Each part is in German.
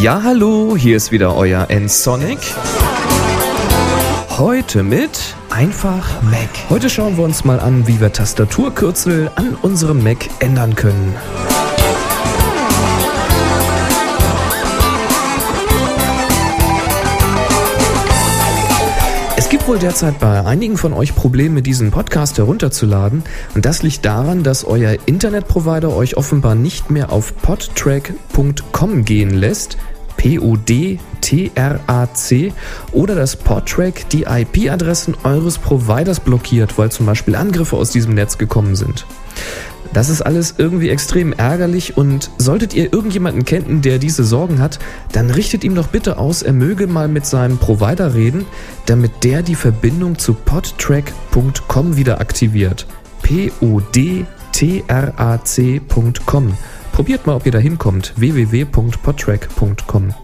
Ja, hallo, hier ist wieder euer N-Sonic. Heute mit Einfach Mac. Heute schauen wir uns mal an, wie wir Tastaturkürzel an unserem Mac ändern können. Wohl derzeit bei einigen von euch Probleme, diesen Podcast herunterzuladen. Und das liegt daran, dass euer Internetprovider euch offenbar nicht mehr auf podtrack.com gehen lässt, P-O-D-T-R-A-C oder das Podtrack die IP-Adressen eures Providers blockiert, weil zum Beispiel Angriffe aus diesem Netz gekommen sind. Das ist alles irgendwie extrem ärgerlich und solltet ihr irgendjemanden kennen, der diese Sorgen hat, dann richtet ihm doch bitte aus, er möge mal mit seinem Provider reden, damit der die Verbindung zu podtrack.com wieder aktiviert. P-O-D-T-R-A-C.com. Probiert mal, ob ihr da hinkommt. www.podtrack.com.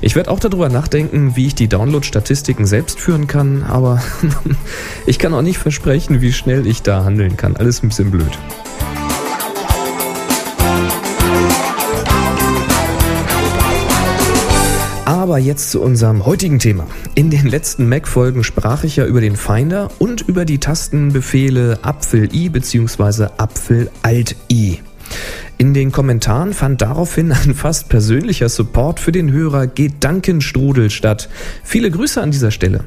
Ich werde auch darüber nachdenken, wie ich die Download-Statistiken selbst führen kann, aber ich kann auch nicht versprechen, wie schnell ich da handeln kann. Alles ein bisschen blöd. Aber jetzt zu unserem heutigen Thema. In den letzten Mac-Folgen sprach ich ja über den Finder und über die Tastenbefehle Apfel I bzw. Apfel Alt I. In den Kommentaren fand daraufhin ein fast persönlicher Support für den Hörer Gedankenstrudel statt. Viele Grüße an dieser Stelle.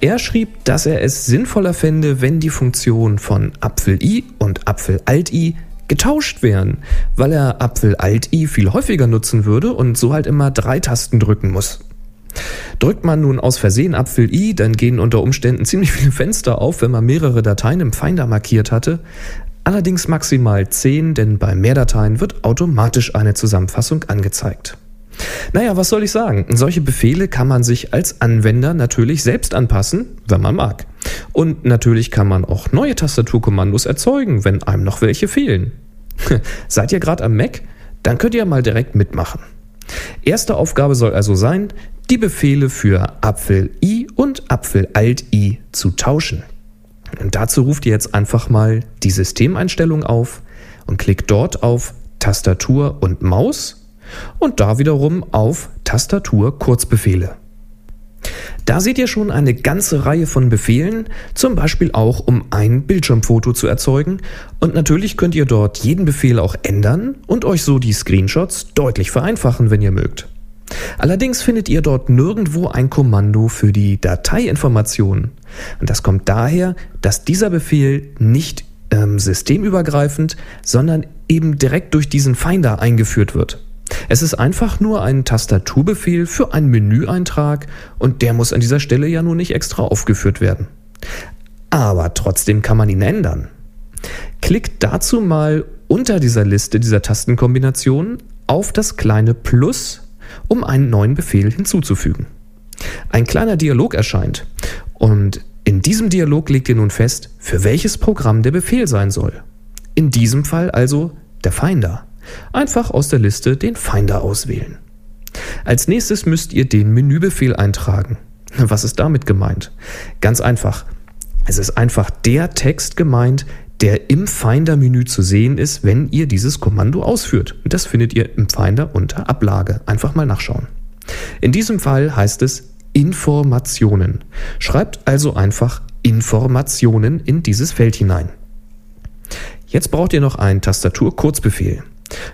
Er schrieb, dass er es sinnvoller fände, wenn die Funktion von Apfel i und Apfel alt i getauscht wären, weil er Apfel alt i viel häufiger nutzen würde und so halt immer drei Tasten drücken muss. Drückt man nun aus Versehen Apfel i, dann gehen unter Umständen ziemlich viele Fenster auf, wenn man mehrere Dateien im Finder markiert hatte. Allerdings maximal 10, denn bei mehr Dateien wird automatisch eine Zusammenfassung angezeigt. Naja, was soll ich sagen? Solche Befehle kann man sich als Anwender natürlich selbst anpassen, wenn man mag. Und natürlich kann man auch neue Tastaturkommandos erzeugen, wenn einem noch welche fehlen. Seid ihr gerade am Mac? Dann könnt ihr mal direkt mitmachen. Erste Aufgabe soll also sein, die Befehle für Apfel i und Apfel alt i zu tauschen. Und dazu ruft ihr jetzt einfach mal die Systemeinstellung auf und klickt dort auf Tastatur und Maus und da wiederum auf Tastatur Kurzbefehle. Da seht ihr schon eine ganze Reihe von Befehlen, zum Beispiel auch um ein Bildschirmfoto zu erzeugen und natürlich könnt ihr dort jeden Befehl auch ändern und euch so die Screenshots deutlich vereinfachen, wenn ihr mögt. Allerdings findet ihr dort nirgendwo ein Kommando für die Dateiinformationen. Und das kommt daher, dass dieser Befehl nicht ähm, systemübergreifend, sondern eben direkt durch diesen Finder eingeführt wird. Es ist einfach nur ein Tastaturbefehl für einen Menüeintrag und der muss an dieser Stelle ja nur nicht extra aufgeführt werden. Aber trotzdem kann man ihn ändern. Klickt dazu mal unter dieser Liste dieser Tastenkombinationen auf das kleine Plus um einen neuen Befehl hinzuzufügen. Ein kleiner Dialog erscheint und in diesem Dialog legt ihr nun fest, für welches Programm der Befehl sein soll. In diesem Fall also der Finder. Einfach aus der Liste den Finder auswählen. Als nächstes müsst ihr den Menübefehl eintragen. Was ist damit gemeint? Ganz einfach. Es ist einfach der Text gemeint, der im Finder-Menü zu sehen ist, wenn ihr dieses Kommando ausführt. Und das findet ihr im Finder unter Ablage. Einfach mal nachschauen. In diesem Fall heißt es Informationen. Schreibt also einfach Informationen in dieses Feld hinein. Jetzt braucht ihr noch einen Tastatur-Kurzbefehl.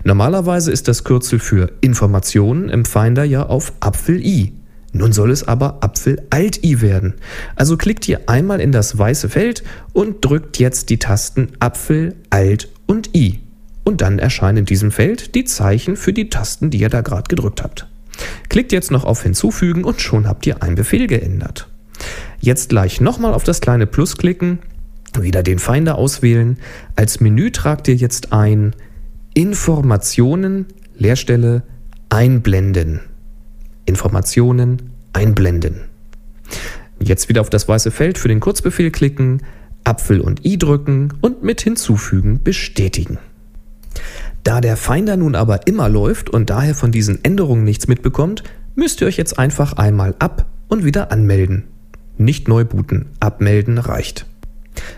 Normalerweise ist das Kürzel für Informationen im Finder ja auf Apfel i. Nun soll es aber Apfel Alt I werden. Also klickt ihr einmal in das weiße Feld und drückt jetzt die Tasten Apfel, Alt und I. Und dann erscheinen in diesem Feld die Zeichen für die Tasten, die ihr da gerade gedrückt habt. Klickt jetzt noch auf Hinzufügen und schon habt ihr einen Befehl geändert. Jetzt gleich nochmal auf das kleine Plus klicken, wieder den Finder auswählen. Als Menü tragt ihr jetzt ein Informationen, Leerstelle, einblenden. Informationen einblenden. Jetzt wieder auf das weiße Feld für den Kurzbefehl klicken, Apfel und i drücken und mit hinzufügen bestätigen. Da der Finder nun aber immer läuft und daher von diesen Änderungen nichts mitbekommt, müsst ihr euch jetzt einfach einmal ab und wieder anmelden. Nicht neu booten, abmelden reicht.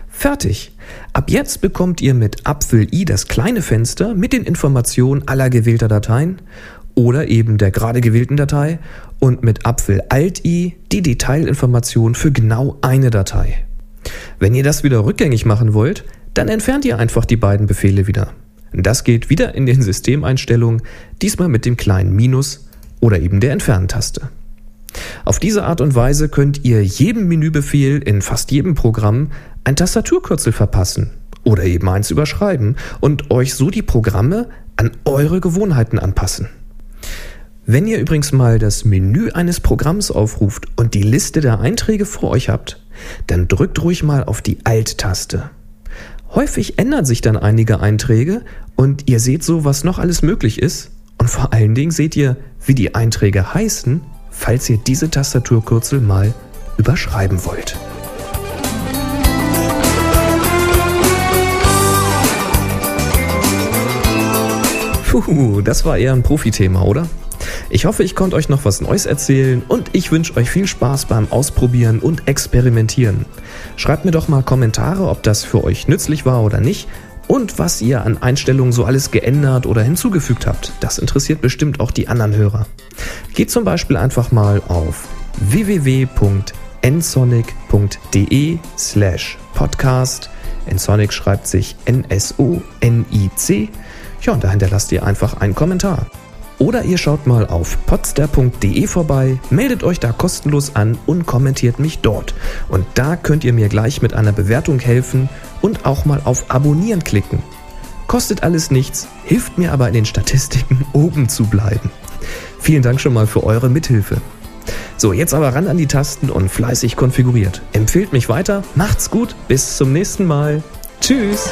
Fertig. Ab jetzt bekommt ihr mit Apfel i das kleine Fenster mit den Informationen aller gewählter Dateien oder eben der gerade gewählten Datei und mit Apfel Alt-I die Detailinformation für genau eine Datei. Wenn ihr das wieder rückgängig machen wollt, dann entfernt ihr einfach die beiden Befehle wieder. Das geht wieder in den Systemeinstellungen, diesmal mit dem kleinen Minus oder eben der Entfernen-Taste. Auf diese Art und Weise könnt ihr jedem Menübefehl in fast jedem Programm ein Tastaturkürzel verpassen oder eben eins überschreiben und euch so die Programme an eure Gewohnheiten anpassen. Wenn ihr übrigens mal das Menü eines Programms aufruft und die Liste der Einträge vor euch habt, dann drückt ruhig mal auf die Alt-Taste. Häufig ändern sich dann einige Einträge und ihr seht so, was noch alles möglich ist. Und vor allen Dingen seht ihr, wie die Einträge heißen, falls ihr diese Tastaturkürzel mal überschreiben wollt. Puh, das war eher ein Profithema, oder? Ich hoffe, ich konnte euch noch was Neues erzählen und ich wünsche euch viel Spaß beim Ausprobieren und Experimentieren. Schreibt mir doch mal Kommentare, ob das für euch nützlich war oder nicht und was ihr an Einstellungen so alles geändert oder hinzugefügt habt. Das interessiert bestimmt auch die anderen Hörer. Geht zum Beispiel einfach mal auf www.nsonic.de slash podcast. Nsonic schreibt sich N-S-O-N-I-C. Ja, und da hinterlasst ihr einfach einen Kommentar. Oder ihr schaut mal auf potster.de vorbei, meldet euch da kostenlos an und kommentiert mich dort. Und da könnt ihr mir gleich mit einer Bewertung helfen und auch mal auf Abonnieren klicken. Kostet alles nichts, hilft mir aber in den Statistiken oben zu bleiben. Vielen Dank schon mal für eure Mithilfe. So, jetzt aber ran an die Tasten und fleißig konfiguriert. Empfehlt mich weiter, macht's gut, bis zum nächsten Mal. Tschüss!